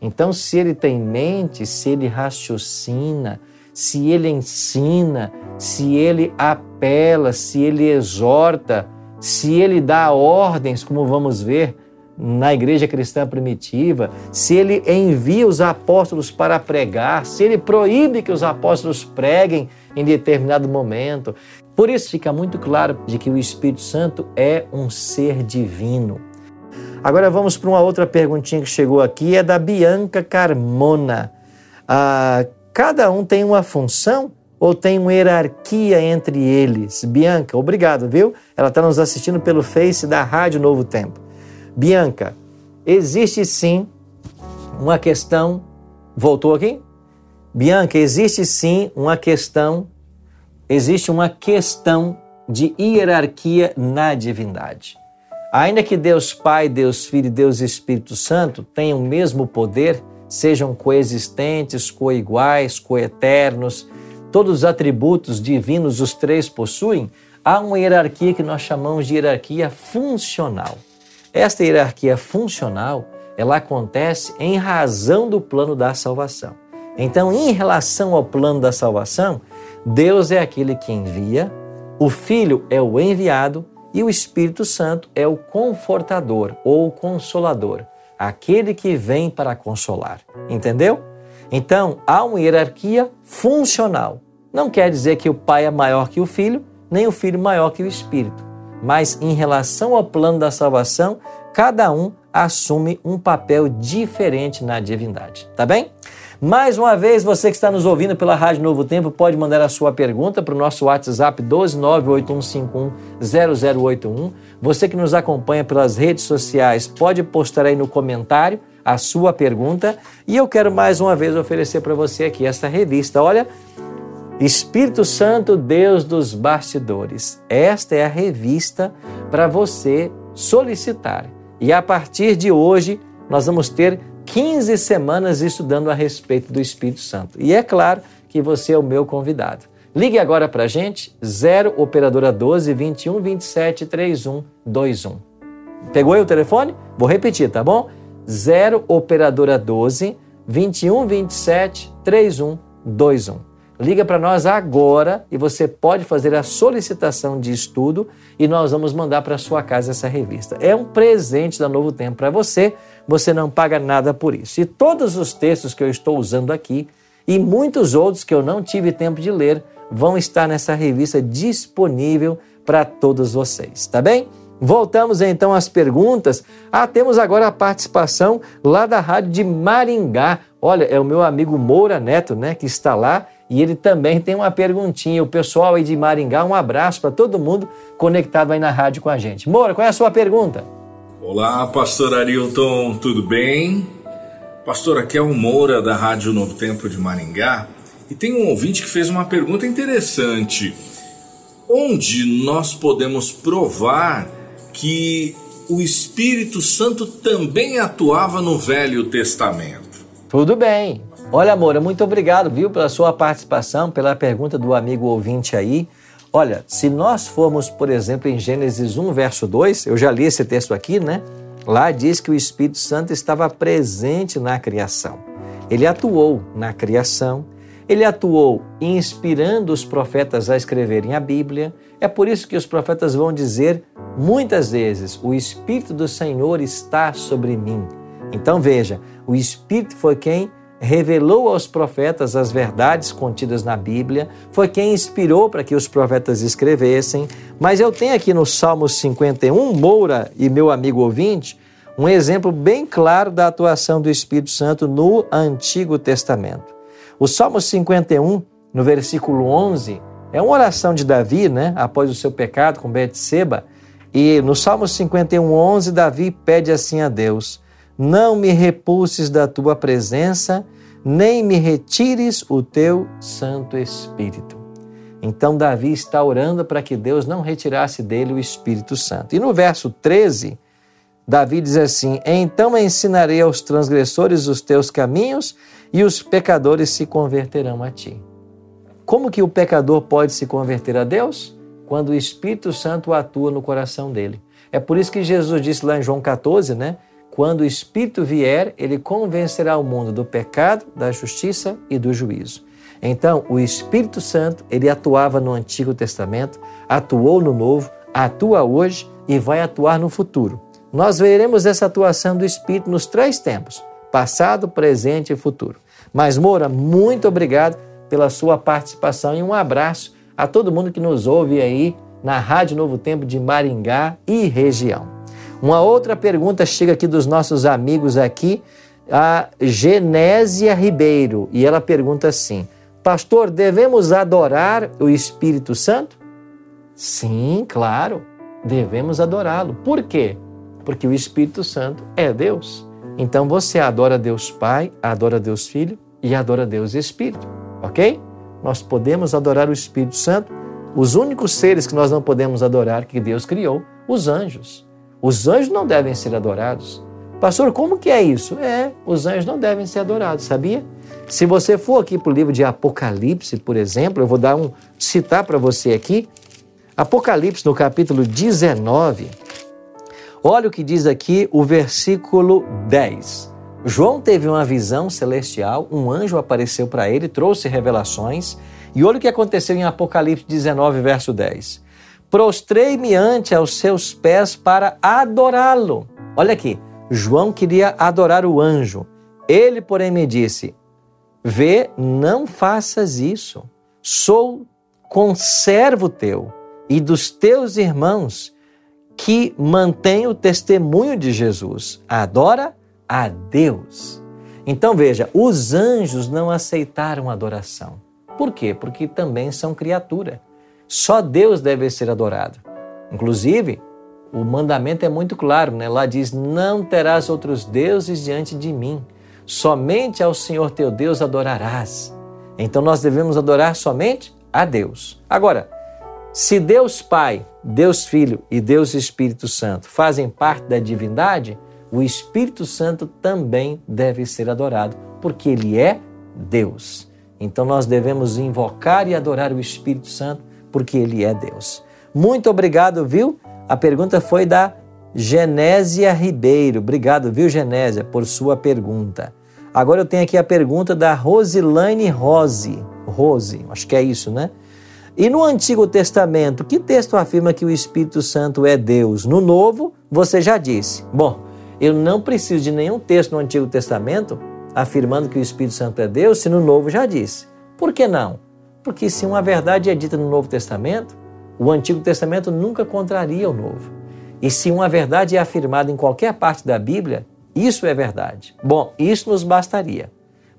Então, se ele tem mente, se ele raciocina, se ele ensina, se ele apela, se ele exorta, se ele dá ordens, como vamos ver na igreja cristã primitiva, se ele envia os apóstolos para pregar, se ele proíbe que os apóstolos preguem em determinado momento. Por isso fica muito claro de que o Espírito Santo é um ser divino. Agora vamos para uma outra perguntinha que chegou aqui, é da Bianca Carmona. Ah, cada um tem uma função ou tem uma hierarquia entre eles? Bianca, obrigado, viu? Ela está nos assistindo pelo Face da Rádio Novo Tempo. Bianca, existe sim uma questão. Voltou aqui? Bianca, existe sim uma questão. Existe uma questão de hierarquia na divindade. Ainda que Deus Pai, Deus Filho e Deus Espírito Santo tenham o mesmo poder, sejam coexistentes, coiguais, coeternos, todos os atributos divinos os três possuem, há uma hierarquia que nós chamamos de hierarquia funcional. Esta hierarquia funcional, ela acontece em razão do plano da salvação. Então, em relação ao plano da salvação, Deus é aquele que envia, o Filho é o enviado e o Espírito Santo é o confortador ou consolador, aquele que vem para consolar. Entendeu? Então, há uma hierarquia funcional. Não quer dizer que o pai é maior que o filho, nem o filho maior que o espírito. Mas em relação ao plano da salvação, cada um assume um papel diferente na divindade. Tá bem? Mais uma vez, você que está nos ouvindo pela Rádio Novo Tempo pode mandar a sua pergunta para o nosso WhatsApp 12981510081. Você que nos acompanha pelas redes sociais pode postar aí no comentário a sua pergunta. E eu quero mais uma vez oferecer para você aqui esta revista. Olha, Espírito Santo, Deus dos bastidores. Esta é a revista para você solicitar. E a partir de hoje, nós vamos ter 15 semanas estudando a respeito do Espírito Santo. E é claro que você é o meu convidado. Ligue agora para a gente, 0 Operadora 12 21 27 31 21. Pegou aí o telefone? Vou repetir, tá bom? 0 Operadora 12 21 27 31 21. Liga para nós agora e você pode fazer a solicitação de estudo e nós vamos mandar para sua casa essa revista. É um presente da Novo Tempo para você, você não paga nada por isso. E todos os textos que eu estou usando aqui e muitos outros que eu não tive tempo de ler vão estar nessa revista disponível para todos vocês, tá bem? Voltamos então às perguntas. Ah, temos agora a participação lá da rádio de Maringá. Olha, é o meu amigo Moura Neto, né, que está lá e ele também tem uma perguntinha. O pessoal aí de Maringá, um abraço para todo mundo conectado aí na rádio com a gente. Moura, qual é a sua pergunta? Olá, pastor Arilton, tudo bem? Pastor, aqui é o Moura da Rádio Novo Tempo de Maringá e tem um ouvinte que fez uma pergunta interessante. Onde nós podemos provar que o Espírito Santo também atuava no Velho Testamento? Tudo bem. Olha, Moura, muito obrigado, viu, pela sua participação, pela pergunta do amigo ouvinte aí. Olha, se nós formos, por exemplo, em Gênesis 1, verso 2, eu já li esse texto aqui, né? Lá diz que o Espírito Santo estava presente na criação. Ele atuou na criação, ele atuou inspirando os profetas a escreverem a Bíblia. É por isso que os profetas vão dizer muitas vezes: O Espírito do Senhor está sobre mim. Então veja, o Espírito foi quem revelou aos profetas as verdades contidas na Bíblia, foi quem inspirou para que os profetas escrevessem. Mas eu tenho aqui no Salmo 51, Moura e meu amigo ouvinte, um exemplo bem claro da atuação do Espírito Santo no Antigo Testamento. O Salmo 51, no versículo 11, é uma oração de Davi, né, após o seu pecado com Betseba, e no Salmo 51, 11, Davi pede assim a Deus: não me repulses da tua presença, nem me retires o teu Santo Espírito. Então, Davi está orando para que Deus não retirasse dele o Espírito Santo. E no verso 13, Davi diz assim: Então ensinarei aos transgressores os teus caminhos e os pecadores se converterão a ti. Como que o pecador pode se converter a Deus? Quando o Espírito Santo atua no coração dele. É por isso que Jesus disse lá em João 14, né? Quando o Espírito vier, ele convencerá o mundo do pecado, da justiça e do juízo. Então, o Espírito Santo, ele atuava no Antigo Testamento, atuou no Novo, atua hoje e vai atuar no futuro. Nós veremos essa atuação do Espírito nos três tempos: passado, presente e futuro. Mas, Moura, muito obrigado pela sua participação e um abraço a todo mundo que nos ouve aí na Rádio Novo Tempo de Maringá e região. Uma outra pergunta chega aqui dos nossos amigos aqui, a Genésia Ribeiro, e ela pergunta assim: Pastor, devemos adorar o Espírito Santo? Sim, claro, devemos adorá-lo. Por quê? Porque o Espírito Santo é Deus. Então você adora Deus Pai, adora Deus Filho e adora Deus Espírito, ok? Nós podemos adorar o Espírito Santo, os únicos seres que nós não podemos adorar que Deus criou, os anjos. Os anjos não devem ser adorados. Pastor, como que é isso? É, os anjos não devem ser adorados, sabia? Se você for aqui para o livro de Apocalipse, por exemplo, eu vou dar um citar para você aqui, Apocalipse no capítulo 19, Olha o que diz aqui o versículo 10. João teve uma visão celestial, um anjo apareceu para ele, trouxe revelações, e olha o que aconteceu em Apocalipse 19, verso 10. Prostrei-me ante aos seus pés para adorá-lo. Olha aqui, João queria adorar o anjo. Ele, porém, me disse: Vê, não faças isso. Sou conservo teu e dos teus irmãos que mantém o testemunho de Jesus. Adora a Deus. Então veja, os anjos não aceitaram adoração. Por quê? Porque também são criatura. Só Deus deve ser adorado. Inclusive, o mandamento é muito claro, né? Lá diz: Não terás outros deuses diante de mim, somente ao Senhor teu Deus adorarás. Então nós devemos adorar somente a Deus. Agora, se Deus Pai, Deus Filho e Deus Espírito Santo fazem parte da divindade, o Espírito Santo também deve ser adorado, porque ele é Deus. Então nós devemos invocar e adorar o Espírito Santo, porque ele é Deus. Muito obrigado, viu? A pergunta foi da Genésia Ribeiro. Obrigado, viu, Genésia, por sua pergunta. Agora eu tenho aqui a pergunta da Rosilane Rose. Rose, acho que é isso, né? E no Antigo Testamento, que texto afirma que o Espírito Santo é Deus? No Novo, você já disse. Bom, eu não preciso de nenhum texto no Antigo Testamento afirmando que o Espírito Santo é Deus, se no Novo já disse. Por que não? Porque se uma verdade é dita no Novo Testamento, o Antigo Testamento nunca contraria o Novo. E se uma verdade é afirmada em qualquer parte da Bíblia, isso é verdade. Bom, isso nos bastaria.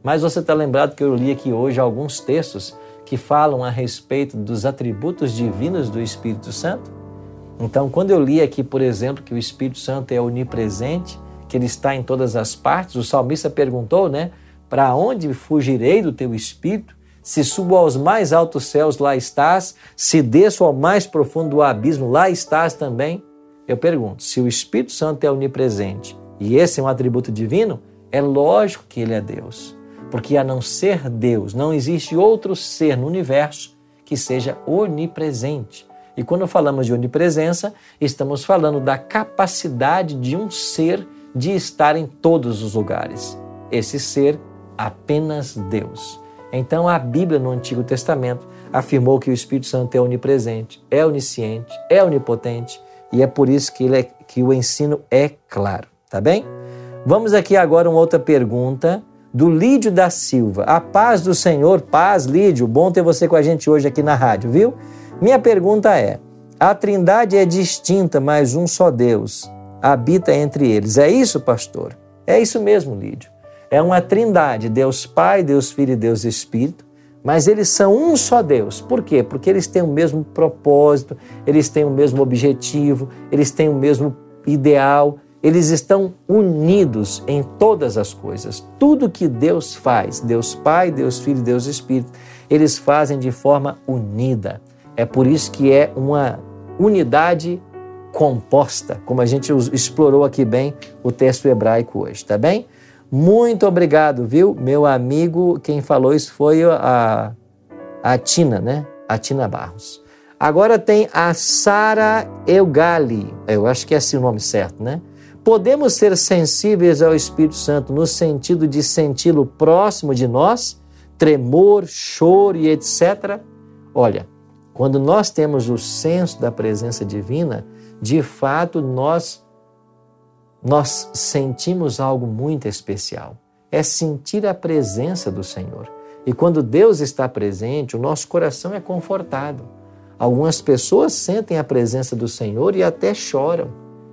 Mas você está lembrado que eu li aqui hoje alguns textos que falam a respeito dos atributos divinos do Espírito Santo? Então, quando eu li aqui, por exemplo, que o Espírito Santo é onipresente, que ele está em todas as partes, o salmista perguntou, né? Para onde fugirei do teu espírito? Se subo aos mais altos céus, lá estás. Se desço ao mais profundo do abismo, lá estás também. Eu pergunto: se o Espírito Santo é onipresente e esse é um atributo divino, é lógico que ele é Deus porque a não ser Deus, não existe outro ser no universo que seja onipresente. E quando falamos de onipresença, estamos falando da capacidade de um ser de estar em todos os lugares. Esse ser, apenas Deus. Então a Bíblia no Antigo Testamento afirmou que o Espírito Santo é onipresente, é onisciente, é onipotente e é por isso que, é, que o ensino é claro, tá bem? Vamos aqui agora uma outra pergunta do Lídio da Silva. A paz do Senhor, paz, Lídio. Bom ter você com a gente hoje aqui na rádio, viu? Minha pergunta é: a Trindade é distinta, mas um só Deus habita entre eles. É isso, pastor? É isso mesmo, Lídio. É uma Trindade, Deus Pai, Deus Filho e Deus Espírito, mas eles são um só Deus. Por quê? Porque eles têm o mesmo propósito, eles têm o mesmo objetivo, eles têm o mesmo ideal, eles estão unidos em todas as coisas. Tudo que Deus faz, Deus Pai, Deus Filho, Deus Espírito, eles fazem de forma unida. É por isso que é uma unidade composta, como a gente explorou aqui bem o texto hebraico hoje, tá bem? Muito obrigado, viu? Meu amigo, quem falou isso foi a, a Tina, né? A Tina Barros. Agora tem a Sara Eugali, eu acho que é assim o nome certo, né? Podemos ser sensíveis ao Espírito Santo no sentido de senti-lo próximo de nós, tremor, choro e etc. Olha, quando nós temos o senso da presença divina, de fato nós nós sentimos algo muito especial. É sentir a presença do Senhor. E quando Deus está presente, o nosso coração é confortado. Algumas pessoas sentem a presença do Senhor e até choram.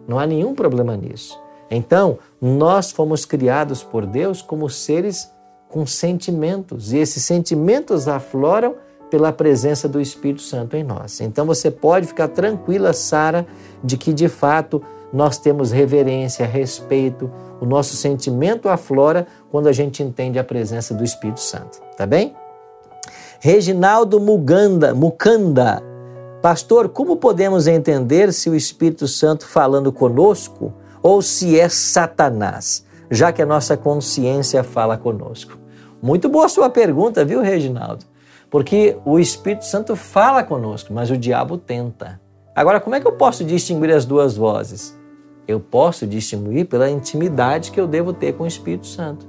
Não há nenhum problema nisso. Então, nós fomos criados por Deus como seres com sentimentos, e esses sentimentos afloram pela presença do Espírito Santo em nós. Então você pode ficar tranquila, Sara, de que de fato nós temos reverência, respeito, o nosso sentimento aflora quando a gente entende a presença do Espírito Santo, tá bem? Reginaldo Muganda, Mukanda, pastor, como podemos entender se o Espírito Santo falando conosco ou se é Satanás, já que a nossa consciência fala conosco? Muito boa sua pergunta, viu, Reginaldo? Porque o Espírito Santo fala conosco, mas o diabo tenta. Agora, como é que eu posso distinguir as duas vozes? Eu posso distinguir pela intimidade que eu devo ter com o Espírito Santo.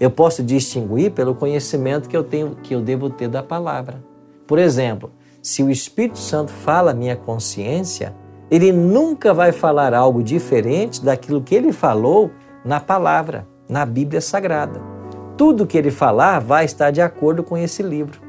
Eu posso distinguir pelo conhecimento que eu tenho, que eu devo ter da palavra. Por exemplo, se o Espírito Santo fala a minha consciência, ele nunca vai falar algo diferente daquilo que ele falou na palavra, na Bíblia Sagrada. Tudo que ele falar vai estar de acordo com esse livro.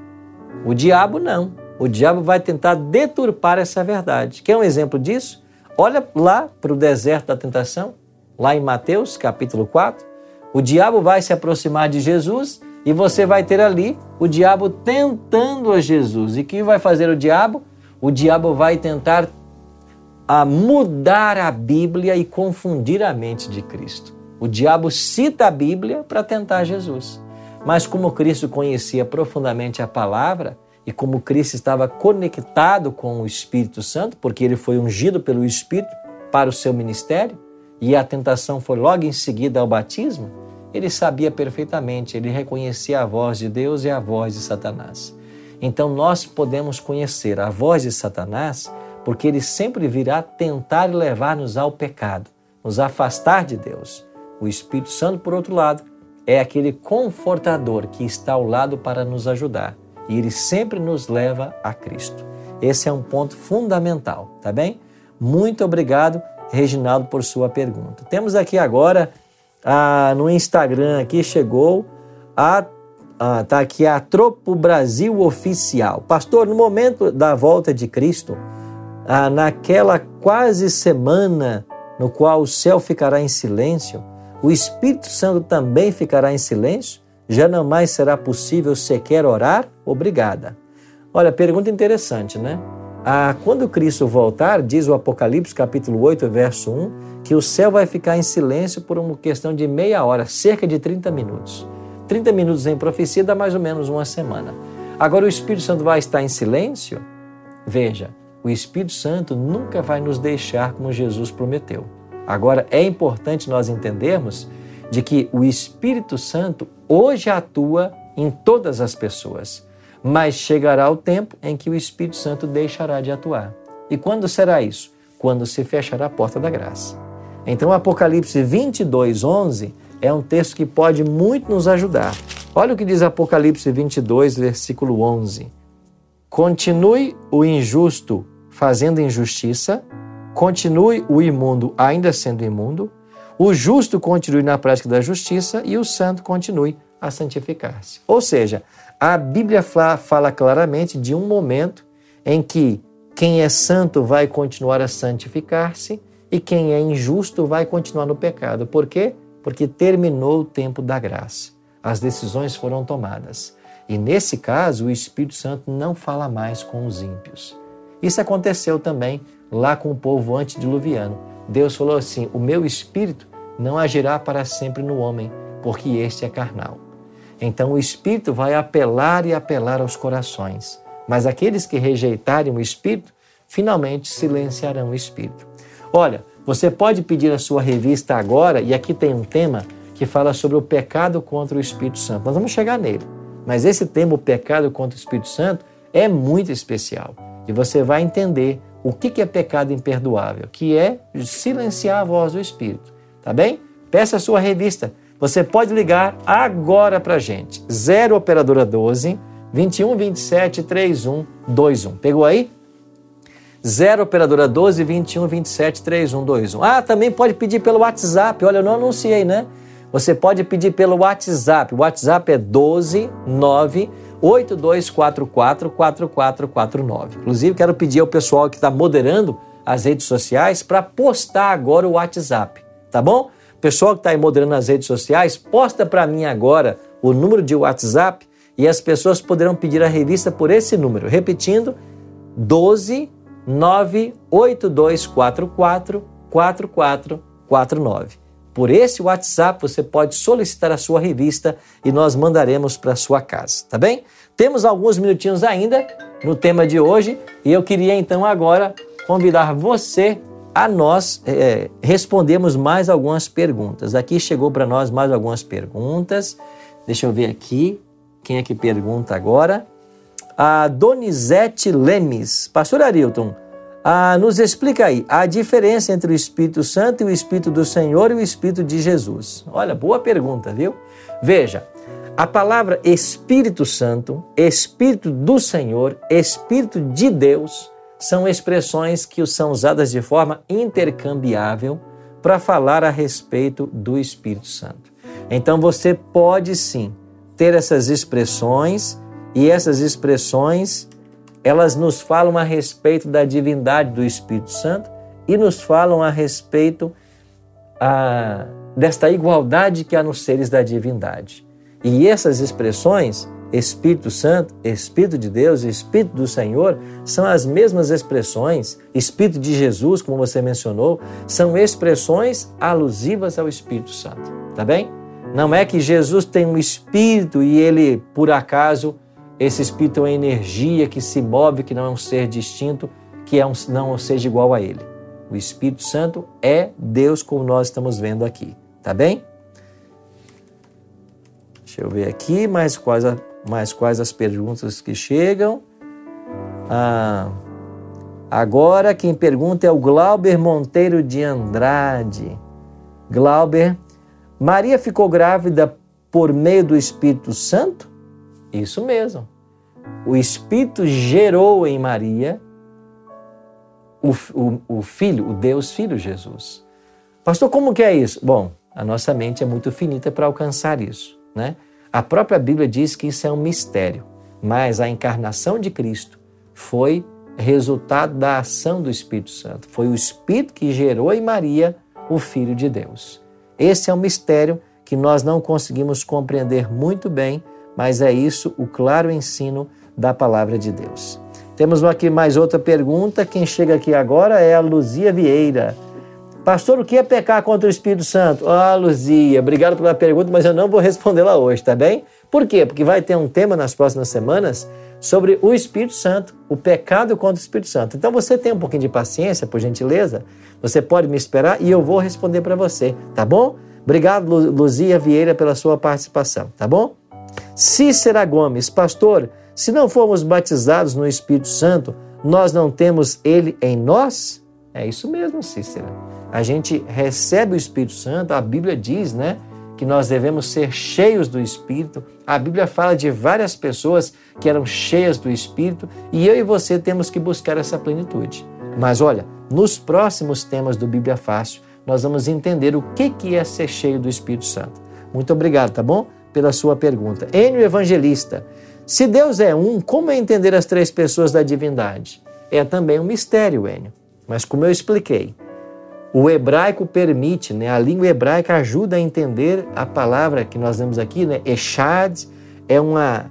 O diabo não. O diabo vai tentar deturpar essa verdade. Quer um exemplo disso? Olha lá para o deserto da tentação, lá em Mateus capítulo 4. O diabo vai se aproximar de Jesus e você vai ter ali o diabo tentando a Jesus. E o que vai fazer o diabo? O diabo vai tentar a mudar a Bíblia e confundir a mente de Cristo. O diabo cita a Bíblia para tentar Jesus. Mas como Cristo conhecia profundamente a palavra e como Cristo estava conectado com o Espírito Santo, porque ele foi ungido pelo Espírito para o seu ministério, e a tentação foi logo em seguida ao batismo, ele sabia perfeitamente, ele reconhecia a voz de Deus e a voz de Satanás. Então nós podemos conhecer a voz de Satanás porque ele sempre virá tentar levar-nos ao pecado, nos afastar de Deus. O Espírito Santo, por outro lado, é aquele confortador que está ao lado para nos ajudar e ele sempre nos leva a Cristo. Esse é um ponto fundamental, tá bem? Muito obrigado, Reginaldo, por sua pergunta. Temos aqui agora ah, no Instagram aqui chegou a ah, tá aqui a Tropo Brasil Oficial. Pastor, no momento da volta de Cristo, ah, naquela quase semana no qual o céu ficará em silêncio, o Espírito Santo também ficará em silêncio? Já não mais será possível sequer orar? Obrigada. Olha, pergunta interessante, né? Ah, quando Cristo voltar, diz o Apocalipse capítulo 8, verso 1, que o céu vai ficar em silêncio por uma questão de meia hora, cerca de 30 minutos. 30 minutos em profecia dá mais ou menos uma semana. Agora o Espírito Santo vai estar em silêncio? Veja, o Espírito Santo nunca vai nos deixar como Jesus prometeu. Agora, é importante nós entendermos de que o Espírito Santo hoje atua em todas as pessoas, mas chegará o tempo em que o Espírito Santo deixará de atuar. E quando será isso? Quando se fechará a porta da graça. Então, Apocalipse 22, 11 é um texto que pode muito nos ajudar. Olha o que diz Apocalipse 22, versículo 11. Continue o injusto fazendo injustiça, continue o imundo ainda sendo imundo, o justo continue na prática da justiça e o santo continue a santificar-se. Ou seja, a Bíblia fala claramente de um momento em que quem é santo vai continuar a santificar-se e quem é injusto vai continuar no pecado. Por quê? Porque terminou o tempo da graça. As decisões foram tomadas. E nesse caso, o Espírito Santo não fala mais com os ímpios. Isso aconteceu também lá com o povo antediluviano. Deus falou assim: O meu espírito não agirá para sempre no homem, porque este é carnal. Então o espírito vai apelar e apelar aos corações, mas aqueles que rejeitarem o espírito, finalmente silenciarão o espírito. Olha, você pode pedir a sua revista agora, e aqui tem um tema que fala sobre o pecado contra o Espírito Santo. Nós vamos chegar nele. Mas esse tema, o pecado contra o Espírito Santo, é muito especial. E você vai entender o que é pecado imperdoável, que é silenciar a voz do Espírito. Tá bem? Peça a sua revista. Você pode ligar agora para a gente. 0 Operadora 12 21 27 31 21. Pegou aí? 0 Operadora 12 21 27 31 21. Ah, também pode pedir pelo WhatsApp. Olha, eu não anunciei, né? Você pode pedir pelo WhatsApp. O WhatsApp é 12 9 8244 4449. Inclusive, quero pedir ao pessoal que está moderando as redes sociais para postar agora o WhatsApp, tá bom? Pessoal que está aí moderando as redes sociais, posta para mim agora o número de WhatsApp e as pessoas poderão pedir a revista por esse número. Repetindo, 12 98244 4449. Por esse WhatsApp você pode solicitar a sua revista e nós mandaremos para sua casa, tá bem? Temos alguns minutinhos ainda no tema de hoje e eu queria então agora convidar você a nós é, respondermos mais algumas perguntas. Aqui chegou para nós mais algumas perguntas. Deixa eu ver aqui quem é que pergunta agora. A Donizete Lemes. Pastor Arilton, ah, nos explica aí a diferença entre o Espírito Santo e o Espírito do Senhor e o Espírito de Jesus. Olha, boa pergunta, viu? Veja, a palavra Espírito Santo, Espírito do Senhor, Espírito de Deus são expressões que são usadas de forma intercambiável para falar a respeito do Espírito Santo. Então você pode sim ter essas expressões e essas expressões elas nos falam a respeito da divindade do Espírito Santo e nos falam a respeito a, desta igualdade que há nos seres da divindade. E essas expressões, Espírito Santo, Espírito de Deus, Espírito do Senhor, são as mesmas expressões, Espírito de Jesus, como você mencionou, são expressões alusivas ao Espírito Santo, tá bem? Não é que Jesus tem um espírito e ele, por acaso, esse espírito é uma energia que se move, que não é um ser distinto, que é um, não seja igual a ele. O Espírito Santo é Deus, como nós estamos vendo aqui. Tá bem? Deixa eu ver aqui mais quais, a, mais quais as perguntas que chegam. Ah, agora quem pergunta é o Glauber Monteiro de Andrade. Glauber, Maria ficou grávida por meio do Espírito Santo? Isso mesmo. O Espírito gerou em Maria o, o, o Filho, o Deus Filho Jesus. Pastor, como que é isso? Bom, a nossa mente é muito finita para alcançar isso, né? A própria Bíblia diz que isso é um mistério, mas a encarnação de Cristo foi resultado da ação do Espírito Santo. Foi o Espírito que gerou em Maria o Filho de Deus. Esse é um mistério que nós não conseguimos compreender muito bem, mas é isso o claro ensino da palavra de Deus. Temos aqui mais outra pergunta. Quem chega aqui agora é a Luzia Vieira. Pastor, o que é pecar contra o Espírito Santo? Ah, Luzia, obrigado pela pergunta, mas eu não vou respondê-la hoje, tá bem? Por quê? Porque vai ter um tema nas próximas semanas sobre o Espírito Santo, o pecado contra o Espírito Santo. Então você tem um pouquinho de paciência, por gentileza. Você pode me esperar e eu vou responder para você, tá bom? Obrigado, Luzia Vieira, pela sua participação, tá bom? Cícera Gomes, pastor, se não formos batizados no Espírito Santo, nós não temos ele em nós? É isso mesmo, Cícera. A gente recebe o Espírito Santo, a Bíblia diz, né, que nós devemos ser cheios do Espírito. A Bíblia fala de várias pessoas que eram cheias do Espírito e eu e você temos que buscar essa plenitude. Mas olha, nos próximos temas do Bíblia Fácil, nós vamos entender o que é ser cheio do Espírito Santo. Muito obrigado, tá bom? pela sua pergunta. Enio Evangelista, se Deus é um, como é entender as três pessoas da divindade? É também um mistério, Enio. Mas como eu expliquei, o hebraico permite, né? a língua hebraica ajuda a entender a palavra que nós vemos aqui, né? Echad é uma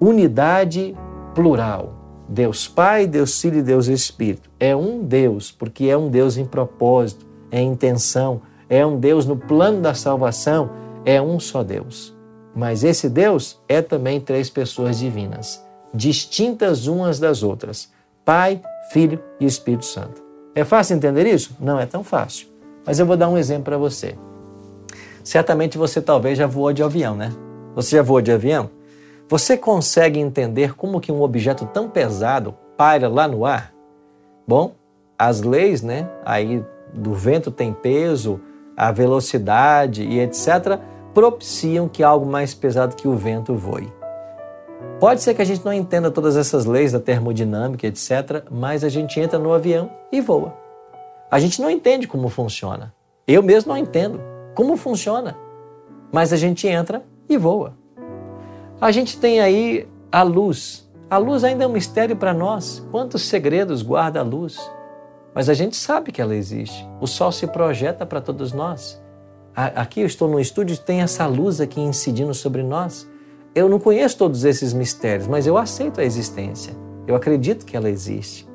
unidade plural. Deus Pai, Deus Filho e Deus Espírito. É um Deus, porque é um Deus em propósito, é intenção, é um Deus no plano da salvação, é um só Deus. Mas esse Deus é também três pessoas divinas, distintas umas das outras: Pai, Filho e Espírito Santo. É fácil entender isso? Não é tão fácil. Mas eu vou dar um exemplo para você. Certamente você talvez já voou de avião, né? Você já voou de avião? Você consegue entender como que um objeto tão pesado paira lá no ar? Bom, as leis, né, aí do vento tem peso, a velocidade e etc, propiciam que algo mais pesado que o vento voe. Pode ser que a gente não entenda todas essas leis da termodinâmica, etc., mas a gente entra no avião e voa. A gente não entende como funciona. Eu mesmo não entendo como funciona, mas a gente entra e voa. A gente tem aí a luz. A luz ainda é um mistério para nós. Quantos segredos guarda a luz? Mas a gente sabe que ela existe. O sol se projeta para todos nós. Aqui eu estou no estúdio, tem essa luz aqui incidindo sobre nós. Eu não conheço todos esses mistérios, mas eu aceito a existência. Eu acredito que ela existe.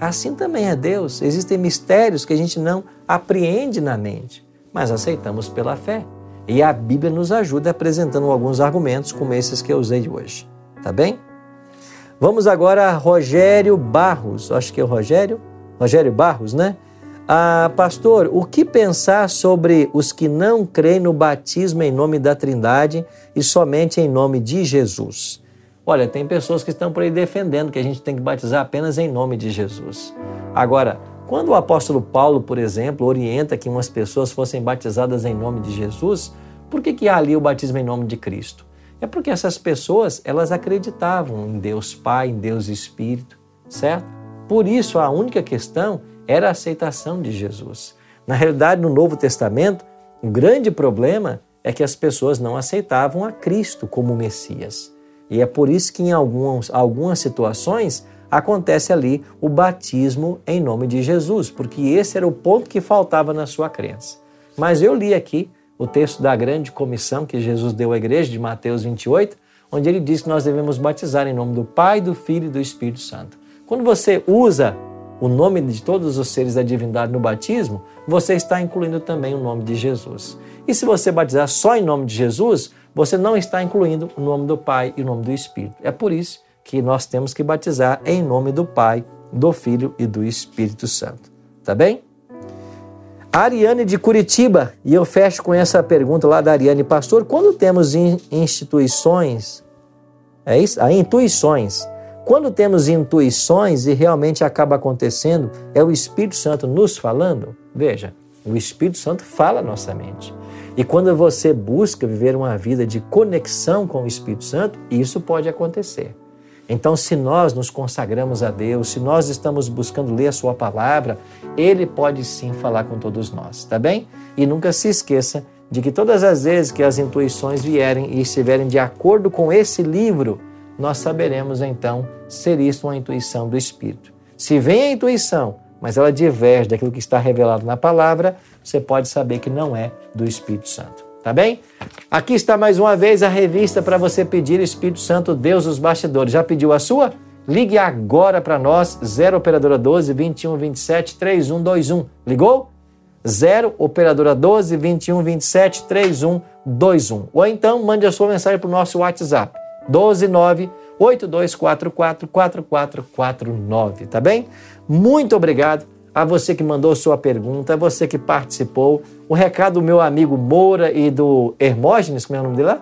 Assim também é Deus. Existem mistérios que a gente não apreende na mente, mas aceitamos pela fé. E a Bíblia nos ajuda apresentando alguns argumentos como esses que eu usei hoje. Tá bem? Vamos agora a Rogério Barros. Acho que é o Rogério. Rogério Barros, né? Ah, pastor, o que pensar sobre os que não creem no batismo em nome da Trindade e somente em nome de Jesus? Olha, tem pessoas que estão por aí defendendo que a gente tem que batizar apenas em nome de Jesus. Agora, quando o apóstolo Paulo, por exemplo, orienta que umas pessoas fossem batizadas em nome de Jesus, por que, que há ali o batismo em nome de Cristo? É porque essas pessoas, elas acreditavam em Deus Pai, em Deus Espírito, certo? Por isso, a única questão era a aceitação de Jesus. Na realidade, no Novo Testamento, o grande problema é que as pessoas não aceitavam a Cristo como Messias. E é por isso que em algumas, algumas situações acontece ali o batismo em nome de Jesus, porque esse era o ponto que faltava na sua crença. Mas eu li aqui o texto da grande comissão que Jesus deu à igreja, de Mateus 28, onde ele diz que nós devemos batizar em nome do Pai, do Filho e do Espírito Santo. Quando você usa o nome de todos os seres da divindade no batismo, você está incluindo também o nome de Jesus. E se você batizar só em nome de Jesus, você não está incluindo o nome do Pai e o nome do Espírito. É por isso que nós temos que batizar em nome do Pai, do Filho e do Espírito Santo. Tá bem? Ariane de Curitiba, e eu fecho com essa pergunta lá da Ariane, pastor, quando temos instituições, é isso? Ah, intuições quando temos intuições e realmente acaba acontecendo, é o Espírito Santo nos falando? Veja, o Espírito Santo fala a nossa mente. E quando você busca viver uma vida de conexão com o Espírito Santo, isso pode acontecer. Então, se nós nos consagramos a Deus, se nós estamos buscando ler a Sua palavra, Ele pode sim falar com todos nós, tá bem? E nunca se esqueça de que todas as vezes que as intuições vierem e estiverem de acordo com esse livro, nós saberemos então ser isso uma intuição do Espírito. Se vem a intuição, mas ela diverge daquilo que está revelado na palavra, você pode saber que não é do Espírito Santo. Tá bem? Aqui está mais uma vez a revista para você pedir Espírito Santo, Deus dos bastidores. Já pediu a sua? Ligue agora para nós, 0 Operadora 12 21 27 3121. Ligou? 0 Operadora 12 21 27 3121. Ou então mande a sua mensagem para o nosso WhatsApp 129 8244 4449, tá bem? Muito obrigado a você que mandou sua pergunta, a você que participou. O recado do meu amigo Moura e do Hermógenes, como é o nome dele lá?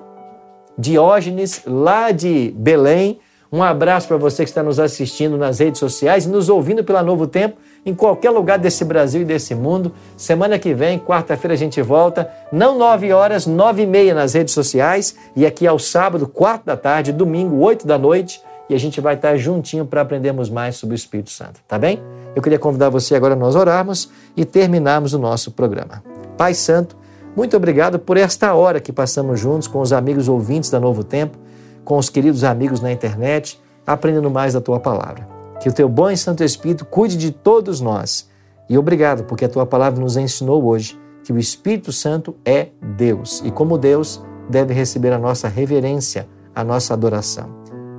Diógenes, lá de Belém. Um abraço para você que está nos assistindo nas redes sociais e nos ouvindo pela Novo Tempo em qualquer lugar desse Brasil e desse mundo. Semana que vem, quarta-feira, a gente volta, não nove horas, nove e meia nas redes sociais, e aqui ao sábado, quatro da tarde, domingo, oito da noite, e a gente vai estar juntinho para aprendermos mais sobre o Espírito Santo, tá bem? Eu queria convidar você agora a nós orarmos e terminarmos o nosso programa. Pai Santo, muito obrigado por esta hora que passamos juntos com os amigos ouvintes da Novo Tempo, com os queridos amigos na internet, aprendendo mais da tua palavra. Que o teu bom e santo Espírito cuide de todos nós. E obrigado, porque a tua palavra nos ensinou hoje que o Espírito Santo é Deus e, como Deus, deve receber a nossa reverência, a nossa adoração.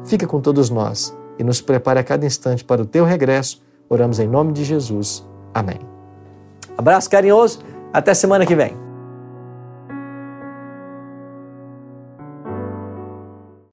Fica com todos nós e nos prepare a cada instante para o teu regresso. Oramos em nome de Jesus. Amém. Abraço carinhoso, até semana que vem.